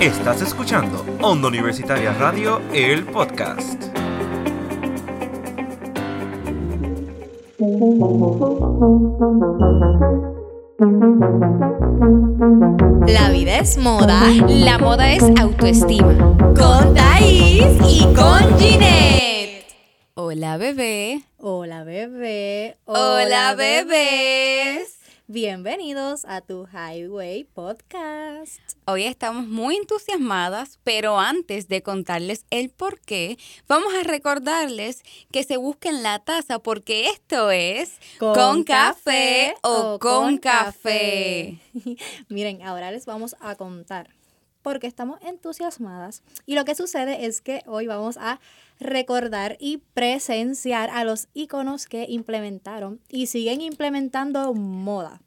Estás escuchando Onda Universitaria Radio, el podcast. La vida es moda, la moda es autoestima. Con Thais y con Ginette. Hola bebé. Hola bebé. Hola bebés. Bienvenidos a tu Highway Podcast. Hoy estamos muy entusiasmadas, pero antes de contarles el por qué, vamos a recordarles que se busquen la taza porque esto es con, café, o con café. Miren, ahora les vamos a contar porque estamos entusiasmadas y lo que sucede es que hoy vamos a recordar y presenciar a los iconos que implementaron y siguen implementando moda.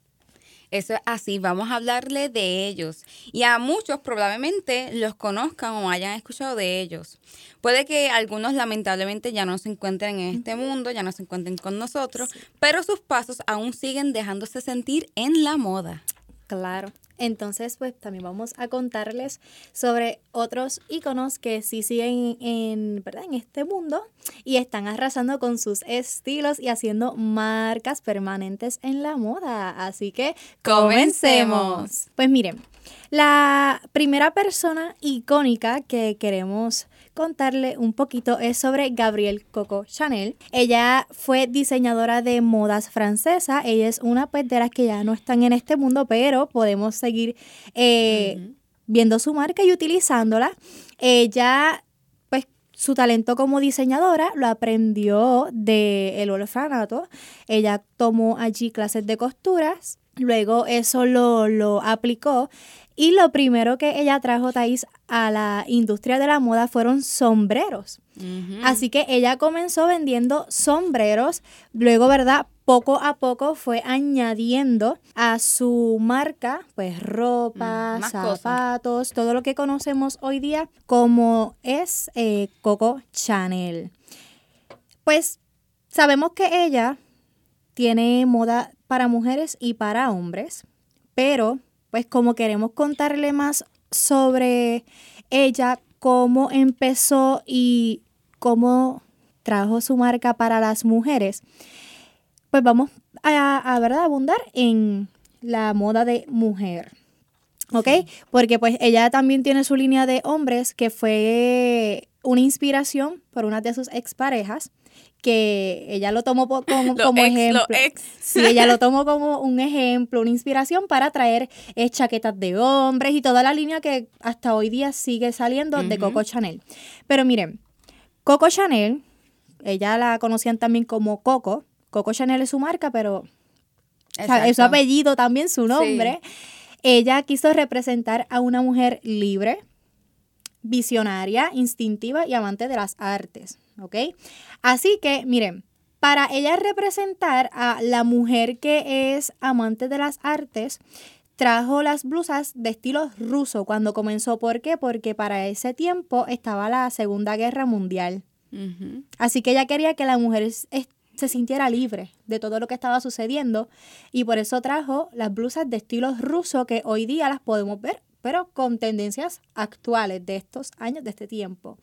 Eso es así, vamos a hablarle de ellos. Y a muchos probablemente los conozcan o hayan escuchado de ellos. Puede que algunos lamentablemente ya no se encuentren en este mundo, ya no se encuentren con nosotros, pero sus pasos aún siguen dejándose sentir en la moda. Claro. Entonces, pues también vamos a contarles sobre otros iconos que sí siguen en, ¿verdad? en este mundo y están arrasando con sus estilos y haciendo marcas permanentes en la moda. Así que comencemos. Pues miren, la primera persona icónica que queremos contarle un poquito es sobre Gabrielle Coco Chanel. Ella fue diseñadora de modas francesa. Ella es una pues de las que ya no están en este mundo, pero podemos seguir eh, viendo su marca y utilizándola. Ella pues su talento como diseñadora lo aprendió del el orfanato. Ella tomó allí clases de costuras, luego eso lo, lo aplicó y lo primero que ella trajo, Thais, a la industria de la moda fueron sombreros. Así que ella comenzó vendiendo sombreros, luego, ¿verdad? Poco a poco fue añadiendo a su marca, pues ropa, mm, zapatos, todo lo que conocemos hoy día como es eh, Coco Chanel. Pues sabemos que ella tiene moda para mujeres y para hombres, pero pues como queremos contarle más sobre ella, cómo empezó y cómo trajo su marca para las mujeres, pues vamos a, a ¿verdad? abundar en la moda de mujer. ¿Ok? Porque pues ella también tiene su línea de hombres que fue una inspiración por una de sus exparejas que ella lo tomó como, como ejemplo. Sí, ella lo tomó como un ejemplo, una inspiración para traer eh, chaquetas de hombres y toda la línea que hasta hoy día sigue saliendo de Coco Chanel. Pero miren, Coco Chanel, ella la conocían también como Coco. Coco Chanel es su marca, pero es su apellido también, su nombre. Ella quiso representar a una mujer libre, visionaria, instintiva y amante de las artes. ¿ok? Así que, miren, para ella representar a la mujer que es amante de las artes, trajo las blusas de estilo ruso cuando comenzó. ¿Por qué? Porque para ese tiempo estaba la Segunda Guerra Mundial. Así que ella quería que la mujer se sintiera libre de todo lo que estaba sucediendo y por eso trajo las blusas de estilo ruso que hoy día las podemos ver pero con tendencias actuales de estos años, de este tiempo.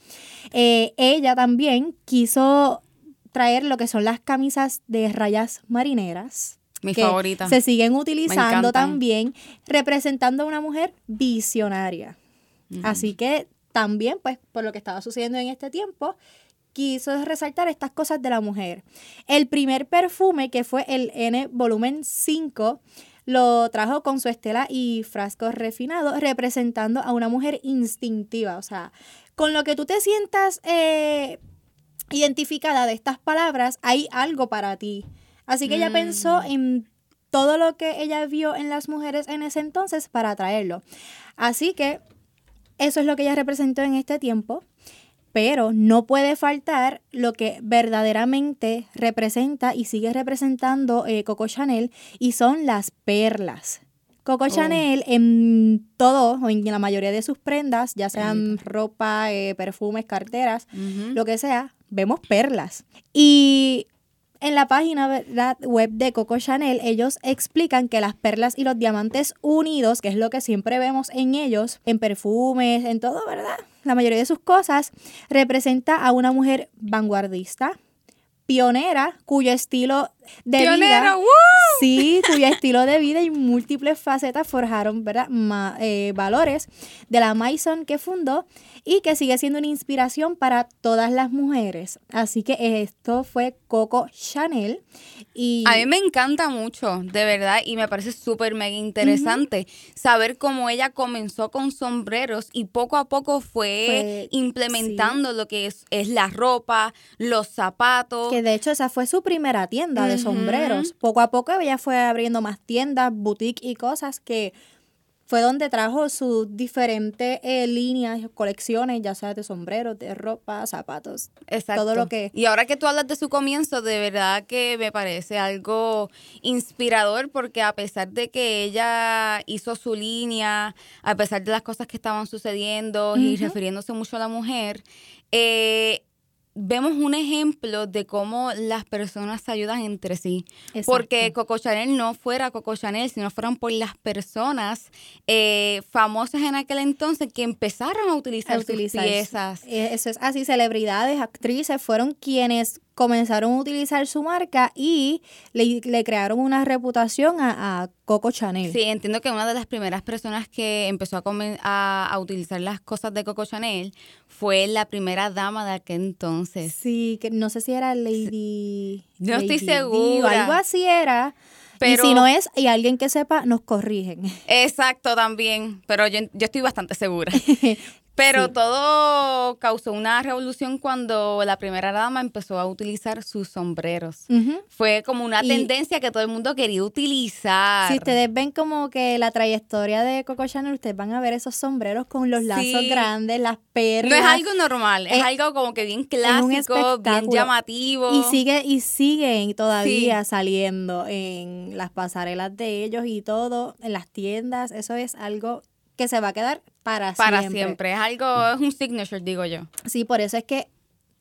Eh, ella también quiso traer lo que son las camisas de rayas marineras. Mi favorita. Se siguen utilizando también, representando a una mujer visionaria. Así que también, pues, por lo que estaba sucediendo en este tiempo, quiso resaltar estas cosas de la mujer. El primer perfume, que fue el N volumen 5, lo trajo con su estela y frasco refinado, representando a una mujer instintiva. O sea, con lo que tú te sientas eh, identificada de estas palabras, hay algo para ti. Así que ella mm. pensó en todo lo que ella vio en las mujeres en ese entonces para traerlo. Así que eso es lo que ella representó en este tiempo pero no puede faltar lo que verdaderamente representa y sigue representando eh, Coco Chanel y son las perlas. Coco oh. Chanel en todo, o en la mayoría de sus prendas, ya sean ropa, eh, perfumes, carteras, lo que sea, vemos perlas. Y en la página web de Coco Chanel, ellos explican que las perlas y los diamantes unidos, que es lo que siempre vemos en ellos, en perfumes, en todo, ¿verdad? La mayoría de sus cosas, representa a una mujer vanguardista, pionera, cuyo estilo de Pionera, vida, ¡woo! sí, cuyo estilo de vida y múltiples facetas forjaron ¿verdad? Ma- eh, valores de la Maison que fundó y que sigue siendo una inspiración para todas las mujeres. Así que esto fue Coco Chanel y A mí me encanta mucho, de verdad, y me parece súper mega interesante saber cómo ella comenzó con sombreros y poco a poco fue, Fue- implementando lo que es, es la ropa, los zapatos. que de hecho esa fue su primera tienda de. Sombreros. Poco a poco ella fue abriendo más tiendas, boutique y cosas que fue donde trajo sus diferentes eh, líneas, colecciones, ya sea de sombreros, de ropa, zapatos. Exacto. todo lo que- Y ahora que tú hablas de su comienzo, de verdad que me parece algo inspirador porque a pesar de que ella hizo su línea, a pesar de las cosas que estaban sucediendo y refiriéndose mucho a la mujer, eh, vemos un ejemplo de cómo las personas se ayudan entre sí. Porque. Coco Chanel no fuera Coco Chanel, sino fueran por las personas eh, famosas en aquel entonces que empezaron a utilizar, a utilizar. sus piezas. Eh, Eso es así, celebridades, actrices fueron quienes comenzaron a utilizar su marca y le, le crearon una reputación a, a Coco Chanel. Sí, entiendo que una de las primeras personas que empezó a, a, a utilizar las cosas de Coco Chanel fue la primera dama de aquel entonces. Sí, que no sé si era Lady. No estoy Lady segura. algo así era. Pero- y si no es, y alguien que sepa, nos corrigen. Exacto, también, pero yo, yo estoy bastante segura. Pero Sí. todo causó una revolución cuando la primera dama empezó a utilizar sus sombreros. Fue como una Y- tendencia que todo el mundo quería utilizar. Si ustedes ven como que la trayectoria de Coco Chanel, ustedes van a ver esos sombreros con los lazos Sí. grandes, las perlas. no es algo normal, es algo como que bien clásico, bien llamativo. Y sigue y siguen todavía saliendo en las pasarelas de ellos y todo, en las tiendas. Eso es algo que se va a quedar para, para siempre. siempre. Es algo, es un signature, digo yo. Sí, por eso es que,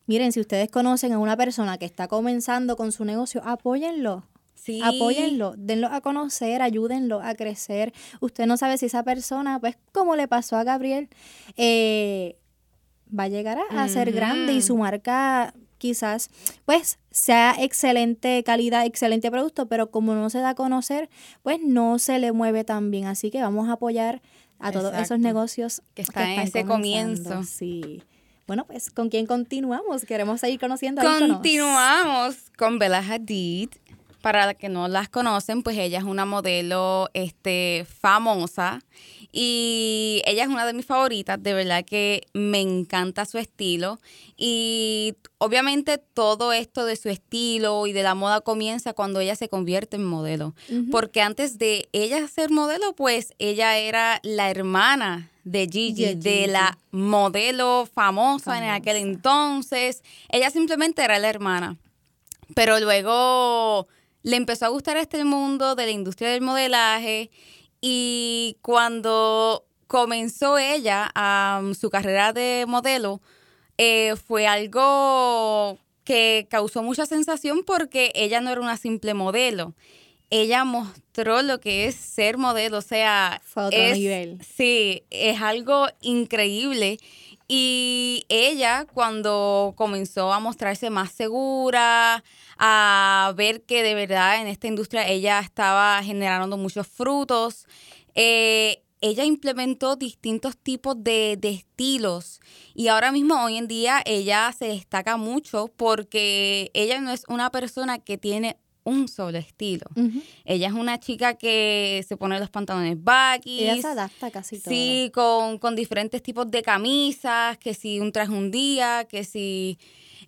miren, si ustedes conocen a una persona que está comenzando con su negocio, apóyenlo. Sí. Apóyenlo, denlo a conocer, ayúdenlo a crecer. Usted no sabe si esa persona, pues como le pasó a Gabriel, eh, va a llegar a, a ser grande y su marca quizás pues sea excelente calidad, excelente producto, pero como no se da a conocer, pues no se le mueve tan bien. Así que vamos a apoyar a todos esos negocios Que están en ese comienzo. Sí. Bueno, pues ¿con quién continuamos? Queremos seguir conociendo a. Continuamos con Bella Hadid. Para las que no las conocen, pues ella es una modelo este, famosa y ella es una de mis favoritas, de verdad que me encanta su estilo. Y obviamente todo esto de su estilo y de la moda comienza cuando ella se convierte en modelo, porque antes de ella ser modelo, pues ella era la hermana de Gigi, De la modelo famosa, en aquel entonces. Ella simplemente era la hermana. Pero luego le empezó a gustar este mundo de la industria del modelaje y cuando comenzó ella su carrera de modelo, eh, fue algo que causó mucha sensación porque ella no era una simple modelo. Ella mostró lo que es ser modelo, o sea, Fue otro es- nivel. Sí, es algo increíble. Y ella cuando comenzó a mostrarse más segura, a ver que de verdad en esta industria ella estaba generando muchos frutos, eh, ella implementó distintos tipos de, de estilos y ahora mismo hoy en día ella se destaca mucho porque ella no es una persona que tiene un solo estilo. Ella es una chica que se pone los pantalones baggy. Ella se adapta casi todo. Sí, con, con diferentes tipos de camisas, que si un traje un día, que si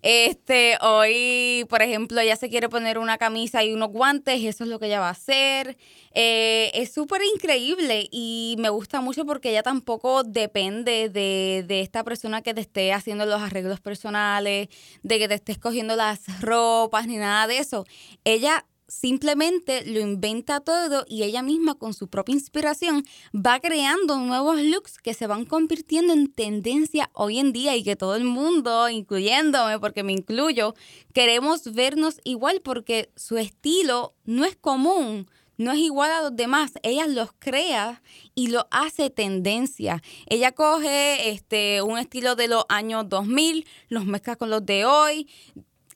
este hoy, por ejemplo, ella se quiere poner una camisa y unos guantes, eso es lo que ella va a hacer. Eh, es súper increíble y me gusta mucho porque ella tampoco depende de, de esta persona que te esté haciendo los arreglos personales, de que te esté escogiendo las ropas ni nada de eso. Ella simplemente lo inventa todo y ella misma con su propia inspiración va creando nuevos looks que se van convirtiendo en tendencia hoy en día y que todo el mundo, incluyéndome porque me incluyo, queremos vernos igual porque su estilo no es común. No es igual a los demás, ella los crea y lo hace tendencia. Ella coge este un estilo de los años 2000, los mezcla con los de hoy,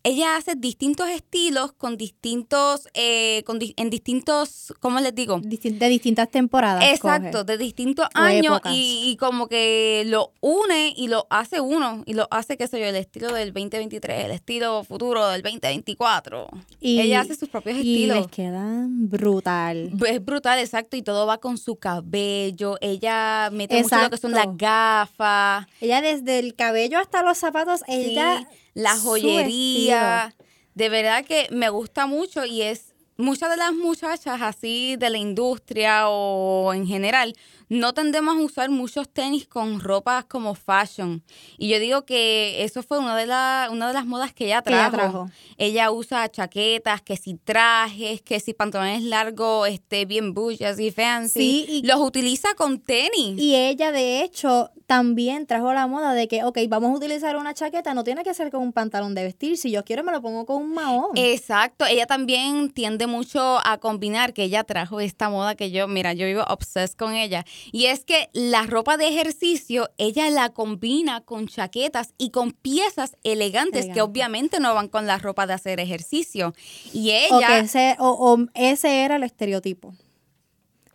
ella hace distintos estilos con distintos, eh, con di- en distintos, ¿cómo les digo? De distintas temporadas. Exacto, coge. de distintos O años y, y como que lo une y lo hace uno y lo hace, qué sé yo, el estilo del 2023, el estilo futuro del 2024. Y- Ella hace sus propios Y estilos. les quedan brutal. Es brutal, exacto, y todo va con su cabello. Ella mete mucho lo que son las Exacto. gafas. Ella desde el cabello hasta los zapatos, ella... Sí, la joyería. De verdad que me gusta mucho y es muchas de las muchachas así de la industria o en general no tendemos a usar muchos tenis con ropas como fashion. Y yo digo que eso fue una de, la- una de las modas que ella trajo. Ella usa chaquetas, que si trajes, que si pantalones largos, este, bien bougie, así fancy. Sí, y- Los utiliza con tenis. Y ella, de hecho, también trajo la moda de que, ok, vamos a utilizar una chaqueta, no tiene que ser con un pantalón de vestir. Si yo quiero, me lo pongo con un mahón. Exacto, ella también tiende mucho a combinar, que ella trajo esta moda que yo, mira, yo vivo obsessed con ella, y es que la ropa de ejercicio, ella la combina con chaquetas y con piezas elegantes que obviamente no van con la ropa de hacer ejercicio. Y o, ella... que ese, o, o ese era el estereotipo.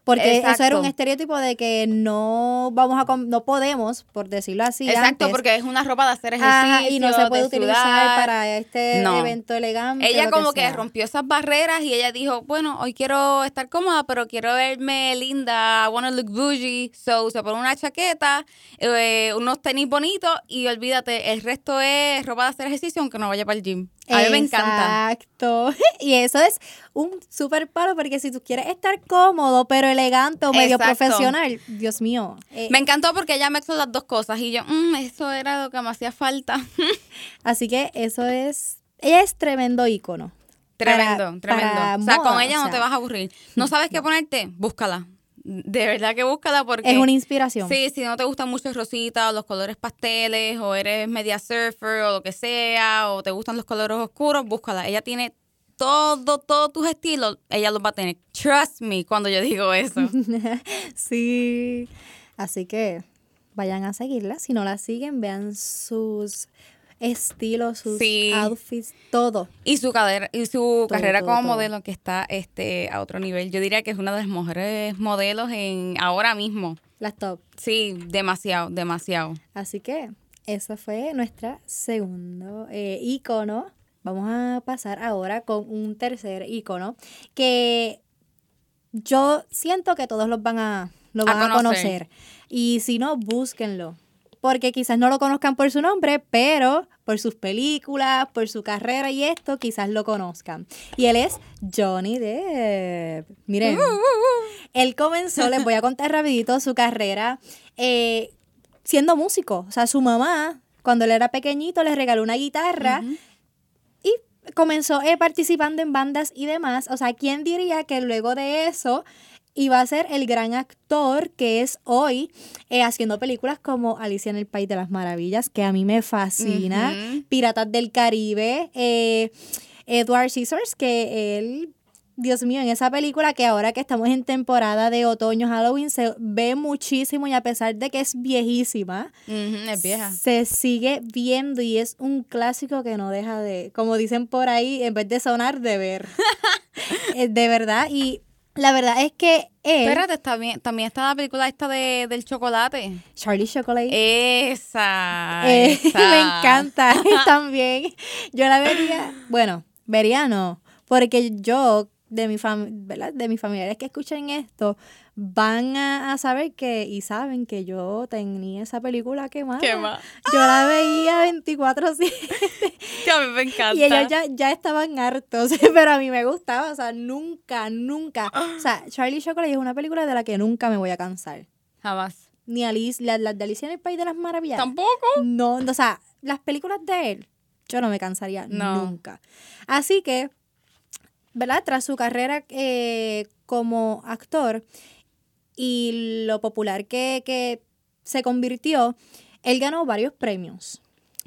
Porque eso era Exacto. un estereotipo de que no vamos a no podemos, por decirlo así. Exacto, antes. porque es una ropa de hacer ejercicio. Ajá, y no se puede de utilizar sudar. para este No. evento elegante. Ella como que, rompió esas barreras y ella dijo, bueno, hoy quiero estar cómoda, pero quiero verme linda, I wanna look bougie. So se pone una chaqueta, eh, unos tenis bonitos y olvídate, el resto es ropa de hacer ejercicio aunque no vaya para el gym. A mí me encanta. Exacto. Y eso es un súper palo porque si tú quieres estar cómodo pero elegante o medio Exacto. profesional, Dios mío. eh, Me encantó porque ella mezcló las dos cosas y yo, "Mm, eso era lo que me hacía falta. así que eso es, ella es tremendo ícono. tremendo, Para- tremendo. para o sea, con ella o no sea. te vas a aburrir. ¿No sabes qué ponerte? Búscala. De verdad que búscala porque... Es una inspiración. Sí, si no te gustan mucho el rosita o los colores pasteles o eres media surfer o lo que sea o te gustan los colores oscuros, búscala. Ella tiene todo, todos tus estilos, ella los va a tener. Trust me cuando yo digo eso. sí. Así que vayan a seguirla. Si no la siguen, vean sus estilos, sus Sí. outfits, todo. Y su, cadera, y su carrera todo, como todo. modelo que está este a otro nivel. Yo diría que es una de las mejores modelos en ahora mismo. Las top. Sí, demasiado, demasiado. Así que eso fue nuestra segundo eh, icono. Vamos a pasar ahora con un tercer icono que yo siento que todos los van a, lo A van a, conocer. conocer. Y si no, búsquenlo. Porque quizás no lo conozcan por su nombre, pero por sus películas, por su carrera y esto, quizás lo conozcan. Y él es Johnny Depp. Miren, él comenzó, les voy a contar rapidito su carrera eh, siendo músico. O sea, su mamá, cuando él era pequeñito, le regaló una guitarra y comenzó eh, participando en bandas y demás. O sea, ¿quién diría que luego de eso iba a ser el gran actor que es hoy eh, haciendo películas como Alicia en el País de las Maravillas, que a mí me fascina. Piratas del Caribe, eh, Edward Scissors, que él... Dios mío, en esa película que ahora que estamos en temporada de otoño, Halloween, se ve muchísimo y a pesar de que es viejísima, es vieja. se sigue viendo y es un clásico que no deja de, como dicen por ahí, en vez de sonar, de ver. Eh, de verdad, y la verdad es que él, Espérate, bien, también está la película esta de, del chocolate. Charlie Chocolate, Esa, eh, esa. me encanta también. Yo la vería, bueno, vería no, porque yo, de mi fam ¿verdad? De mis familiares que escuchen esto, van a, a saber que, y saben que yo tenía esa película quemada. ¿Qué más? Yo la veía 24-7. Que a mí me encanta. Y ellos ya, ya estaban hartos, pero a mí me gustaba, o sea, nunca, nunca. O sea, Charlie Chocolate es una película de la que nunca me voy a cansar. Jamás. Ni Alice, las las de Alicia en el País de las Maravillas. Tampoco. No, o sea, las películas de él, yo no me cansaría No. nunca. Así que ¿verdad? Tras su carrera eh, como actor y lo popular que, que se convirtió, él ganó varios premios.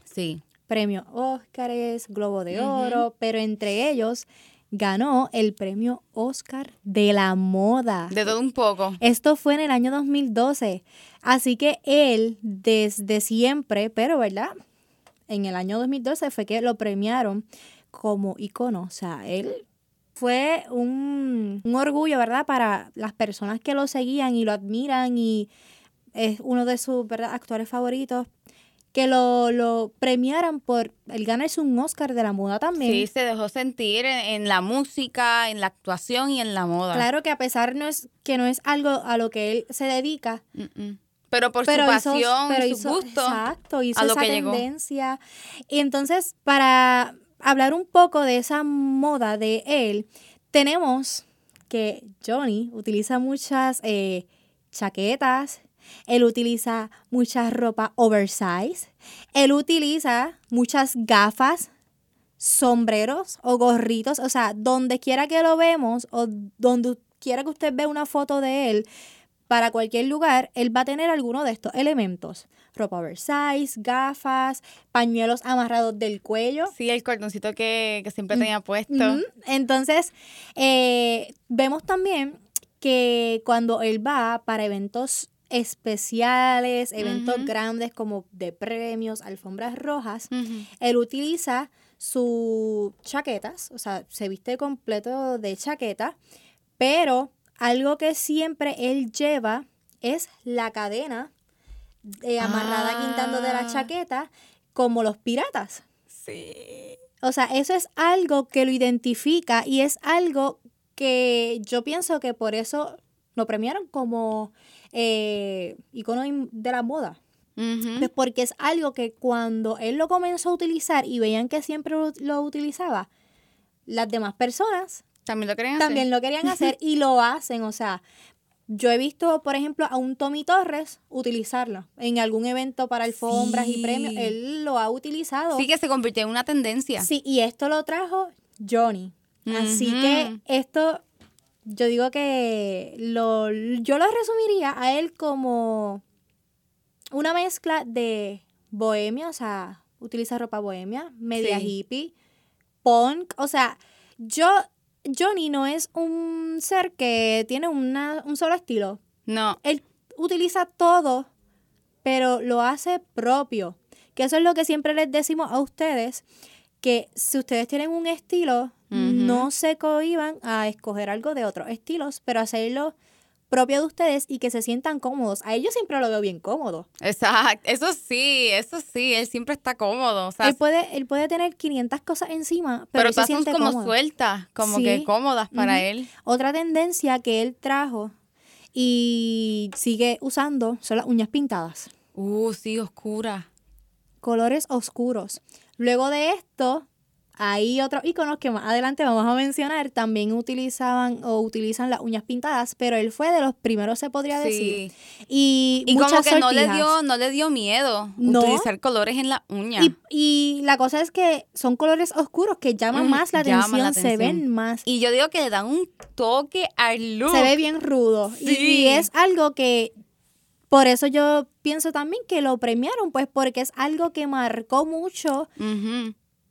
Sí. Premios Óscares, Globo de. Oro, pero entre ellos ganó el premio Oscar de la moda. De todo un poco. Esto fue en el año 2012. Así que él, desde siempre, pero ¿verdad? En el año 2012 fue que lo premiaron como icono. O sea, él fue un, un orgullo, ¿verdad? Para las personas que lo seguían y lo admiran y es uno de sus ¿verdad? actores favoritos. Que lo, lo premiaran por el ganarse un Oscar de la moda también. Sí, se dejó sentir en, en la música, en la actuación y en la moda. Claro que a pesar no es, que no es algo a lo que él se dedica, Mm, mm. Pero por pero su hizo- pasión, pero su hizo- gusto. Exacto, hizo a lo esa que llegó. tendencia. Y entonces, para hablar un poco de esa moda de él, tenemos que Johnny utiliza muchas eh, chaquetas, él utiliza mucha ropa oversize, él utiliza muchas gafas, sombreros o gorritos, o sea, donde quiera que lo vemos o donde quiera que usted vea una foto de él, para cualquier lugar, él va a tener alguno de estos elementos. Ropa oversize, gafas, pañuelos amarrados del cuello. Sí, el cordoncito que, que siempre tenía puesto. Entonces, eh, vemos también que cuando él va para eventos especiales, eventos grandes como de premios, alfombras rojas, él utiliza sus chaquetas, o sea, se viste completo de chaqueta, pero algo que siempre él lleva es la cadena eh, amarrada quintando de la Ah. chaqueta, como los piratas. Sí. O sea, eso es algo que lo identifica y es algo que yo pienso que por eso lo premiaron como eh, icono de la moda. Pues porque es algo que cuando él lo comenzó a utilizar y veían que siempre lo, lo utilizaba, las demás personas También lo querían hacer. también lo querían hacer y lo hacen. O sea, yo he visto, por ejemplo, a un Tommy Torres utilizarlo en algún evento para alfombras y Sí. premios. Él lo ha utilizado. Sí, que se convirtió en una tendencia. Sí, y esto lo trajo Johnny. Así que esto, yo digo que lo, yo lo resumiría a él como una mezcla de bohemia, o sea, utiliza ropa bohemia, media Sí. hippie, punk, o sea, yo, Johnny no es un ser que tiene una, un solo estilo. No. Él utiliza todo, pero lo hace propio. Que eso es lo que siempre les decimos a ustedes, que si ustedes tienen un estilo, no se cohiban a escoger algo de otros estilos, pero hacerlo propio de ustedes y que se sientan cómodos. A ellos siempre lo veo bien cómodo. Exacto. Eso sí, eso sí. Él siempre está cómodo. O sea, él, puede, él puede tener 500 cosas encima, pero, pero él se todas son como cómodo. sueltas, como Sí. que cómodas para él. Otra tendencia que él trajo y sigue usando son las uñas pintadas. Uh, sí, oscura. colores oscuros. Luego de esto, hay otros iconos que más adelante vamos a mencionar, también utilizaban o utilizan las uñas pintadas, pero él fue de los primeros, se podría decir. Sí. Y, Y como que no le dio, no le dio miedo No. utilizar colores en la uña. Y, y la cosa es que son colores oscuros que llaman más la llaman atención, se ven más. Y yo digo que le dan un toque al look. Se ve bien rudo. Y- Y, Sí. es algo que, por eso yo pienso también que lo premiaron, pues porque es algo que marcó mucho.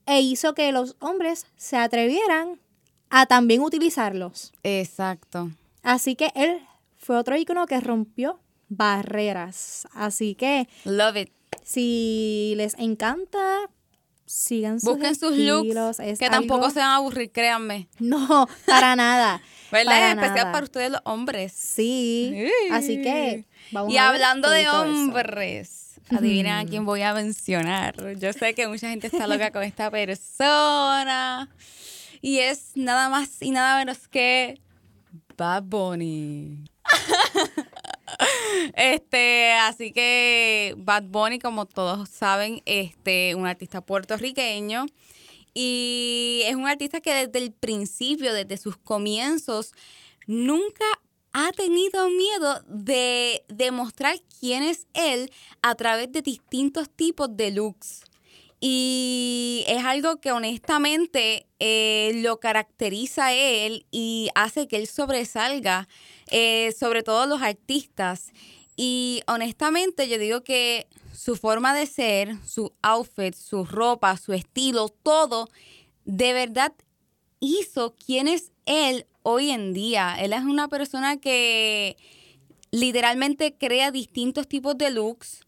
E hizo que los hombres se atrevieran a también utilizarlos. Exacto. Así que él fue otro icono que rompió barreras. Así que Love it. si les encanta, sigan sus Busquen sus estilos. looks, Es que tampoco se van a aburrir, créanme. No, para nada. ¿Verdad? Para especial nada. para ustedes los hombres. Sí. Así que vamos Y a ver hablando de eso. Adivinen a quién voy a mencionar. Yo sé que mucha gente está loca con esta persona. Y es nada más y nada menos que Bad Bunny. Este, así que Bad Bunny, como todos saben, este, un artista puertorriqueño. Y es un artista que desde el principio, desde sus comienzos, nunca ha tenido miedo de demostrar quién es él a través de distintos tipos de looks. Y es algo que honestamente eh, lo caracteriza a él y hace que él sobresalga eh, sobre todo los artistas. Y honestamente yo digo que su forma de ser, su outfit, su ropa, su estilo, todo, de verdad hizo quién es él hoy en día. Él es una persona que literalmente crea distintos tipos de looks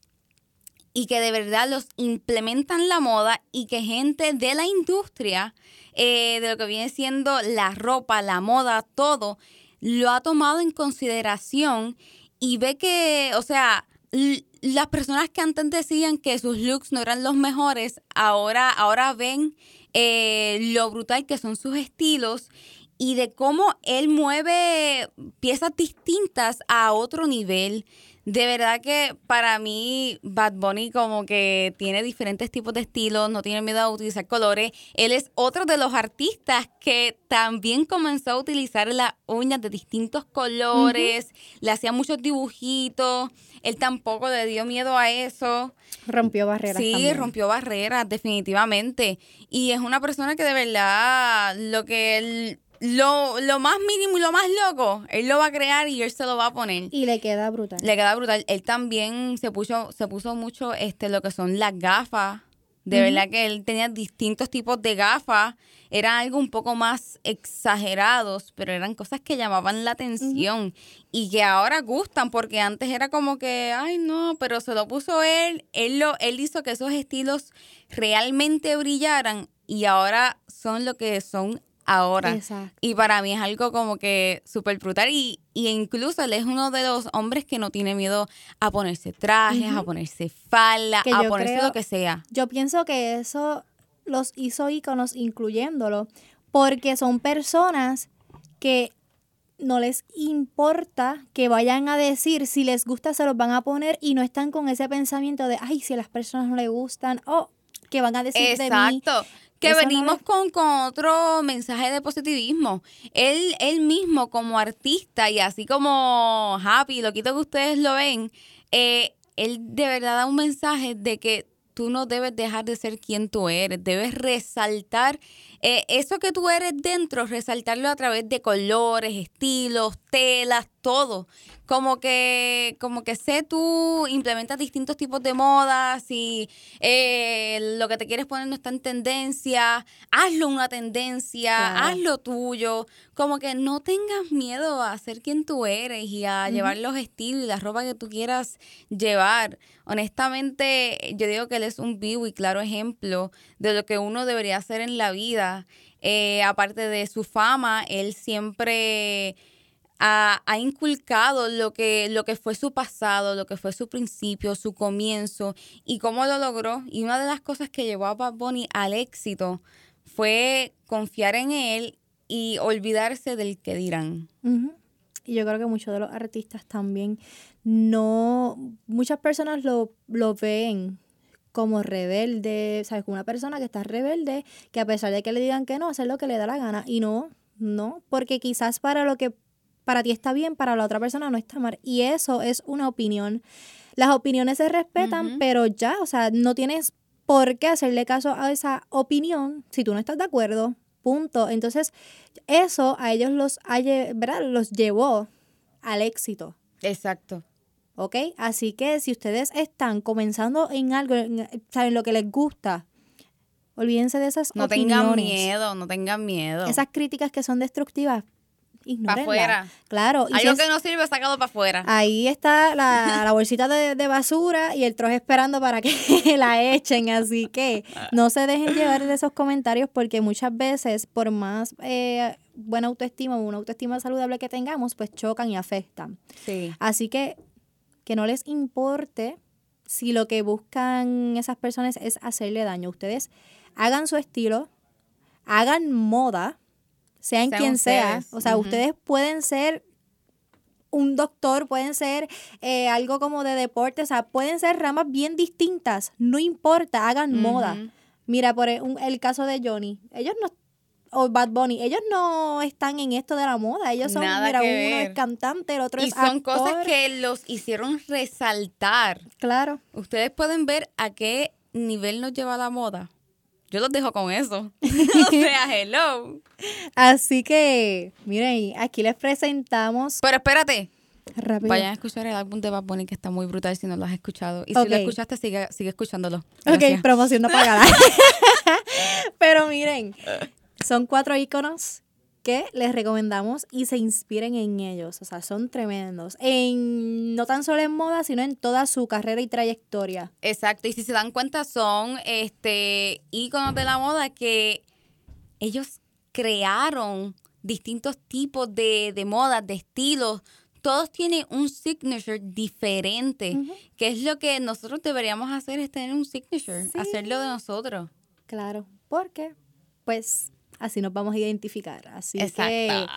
y que de verdad los implementan la moda y que gente de la industria, eh, de lo que viene siendo la ropa, la moda, todo, lo ha tomado en consideración y ve que, o sea, las personas que antes decían que sus looks no eran los mejores, ahora, ahora ven eh, lo brutal que son sus estilos y de cómo él mueve piezas distintas a otro nivel. De verdad que para mí Bad Bunny como que tiene diferentes tipos de estilos, no tiene miedo a utilizar colores. Él es otro de los artistas que también comenzó a utilizar las uñas de distintos colores, le hacía muchos dibujitos. Él tampoco le dio miedo a eso. Rompió barreras. Sí, rompió barreras, definitivamente. Y es una persona que de verdad lo que él lo, lo más mínimo y lo más loco, él lo va a crear y él se lo va a poner. Y le queda brutal. Le queda brutal. Él también se puso, se puso mucho este, lo que son las gafas. De verdad que él tenía distintos tipos de gafas. Eran algo un poco más exagerados, pero eran cosas que llamaban la atención y que ahora gustan, porque antes era como que, ay no, pero se lo puso él, él, lo, él hizo que esos estilos realmente brillaran y ahora son lo que son ahora. Y para mí es algo como que súper brutal. Y, y, incluso él es uno de los hombres que no tiene miedo a ponerse trajes, a ponerse falda, a ponerse lo que sea. Yo pienso que eso los hizo íconos incluyéndolo, porque son personas que no les importa que vayan a decir, si les gusta se los van a poner y no están con ese pensamiento de, ay, si a las personas no les gustan, o que van a decir de mí. Que venimos con, otro mensaje de positivismo. Él, él mismo como artista y así como Happy, lo quito que ustedes lo ven, eh, él de verdad da un mensaje de que tú no debes dejar de ser quien tú eres, debes resaltar eh, eso que tú eres dentro, resaltarlo a través de colores, estilos, telas, todo. Como que, como que sé tú, implementas distintos tipos de modas y eh, lo que te quieres poner no está en tendencia, hazlo una tendencia, hazlo tuyo. Como que no tengas miedo a ser quien tú eres y a llevar los estilos y la ropa que tú quieras llevar. Honestamente, yo digo que él es un vivo y claro ejemplo de lo que uno debería hacer en la vida. Eh, aparte de su fama, él siempre ha, inculcado lo que, lo que fue su pasado, lo que fue su principio, su comienzo y cómo lo logró. Y una de las cosas que llevó a Bad Bunny al éxito fue confiar en él y olvidarse del que dirán. Y yo creo que muchos de los artistas también no, muchas personas lo, lo ven como rebelde, ¿sabes? Como una persona que está rebelde, que a pesar de que le digan que no, hacer lo que le da la gana. Y no, no, porque quizás para lo que para ti está bien, para la otra persona no está mal. Y eso es una opinión. Las opiniones se respetan, pero ya, o sea, no tienes por qué hacerle caso a esa opinión si tú no estás de acuerdo. Punto. Entonces, eso a ellos los, ¿verdad? los llevó al éxito. Exacto. ¿Ok? Así que si ustedes están comenzando en algo, saben lo que les gusta, olvídense de esas no tengan miedo, no tengan miedo. Esas críticas que son destructivas, Para afuera. Claro. Algo que no sirve, sacado para afuera. Ahí está la, bolsita de, basura y el troje esperando para que la echen. Así que no se dejen llevar de esos comentarios porque muchas veces, por más eh, buena autoestima o una autoestima saludable que tengamos, pues chocan y afectan. Sí. Así que que no les importe si lo que buscan esas personas es hacerle daño. Ustedes hagan su estilo, hagan moda, sean, quien sea. O sea, ustedes pueden ser un doctor, pueden ser eh, algo como de deporte, o sea, pueden ser ramas bien distintas, no importa, hagan moda. Mira, por el, el, caso de Johnny, ellos no o Bad Bunny, ellos no están en esto de la moda, ellos son, mira, uno es cantante, el otro es actor. Y son cosas que los hicieron resaltar. Claro. Ustedes pueden ver a qué nivel nos lleva la moda, yo los dejo con eso. o sea, hello. Así que, miren, aquí les presentamos. Pero espérate. Rápido. Vayan a escuchar el álbum de Bad Bunny que está muy brutal si no lo has escuchado. Y si lo escuchaste, sigue, sigue escuchándolo. Ok, promoción no pagada. Pero miren, son cuatro iconos que les recomendamos y se inspiren en ellos. O sea, son tremendos. En, no tan solo en moda, sino en toda su carrera y trayectoria. Exacto, y si se dan cuenta son este íconos de la moda que ellos crearon distintos tipos de, de modas, de estilos. Todos tienen un signature diferente, que es lo que nosotros deberíamos hacer, es tener un signature, Sí. hacerlo de nosotros. Claro, porque pues así nos vamos a identificar. Así que Exacto.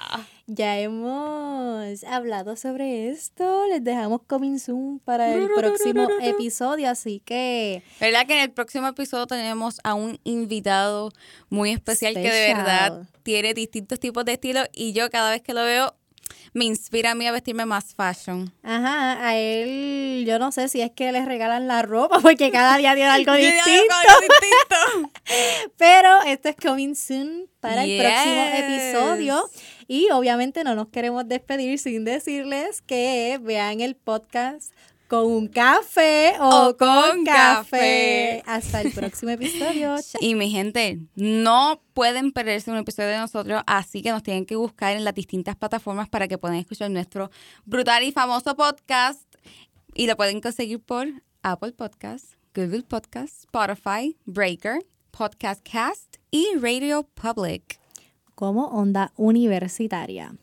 ya hemos hablado sobre esto. Les dejamos coming soon para el próximo episodio. Así que ¿Verdad que en el próximo episodio tenemos a un invitado muy especial que de verdad tiene distintos tipos de estilos y yo cada vez que lo veo me inspira a mí a vestirme más fashion. Ajá, a él, yo no sé si es que les regalan la ropa, porque cada día tiene algo distinto. veo algo distinto. Pero esto es coming soon para el próximo episodio. Y obviamente no nos queremos despedir sin decirles que vean el podcast con un café o, O con, con café. café. Hasta el próximo episodio. Y mi gente, no pueden perderse un episodio de nosotros, así que nos tienen que buscar en las distintas plataformas para que puedan escuchar nuestro brutal y famoso podcast. Y lo pueden conseguir por Apple Podcasts, Google Podcasts, Spotify, Breaker, Podcast Cast y Radio Public. como Onda Universitaria.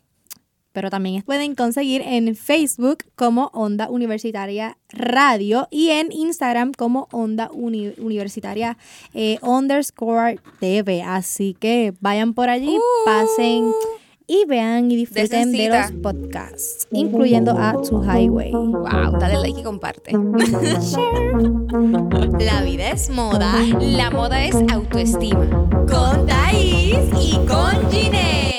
Pero también pueden conseguir en Facebook como Onda Universitaria Radio y en Instagram como Onda Uni- Universitaria eh, underscore TV. Así que vayan por allí, pasen y vean y disfruten de los podcasts, incluyendo a To Highway. Wow, dale like y comparte. La vida es moda La moda es autoestima. con Thais y con Ginette.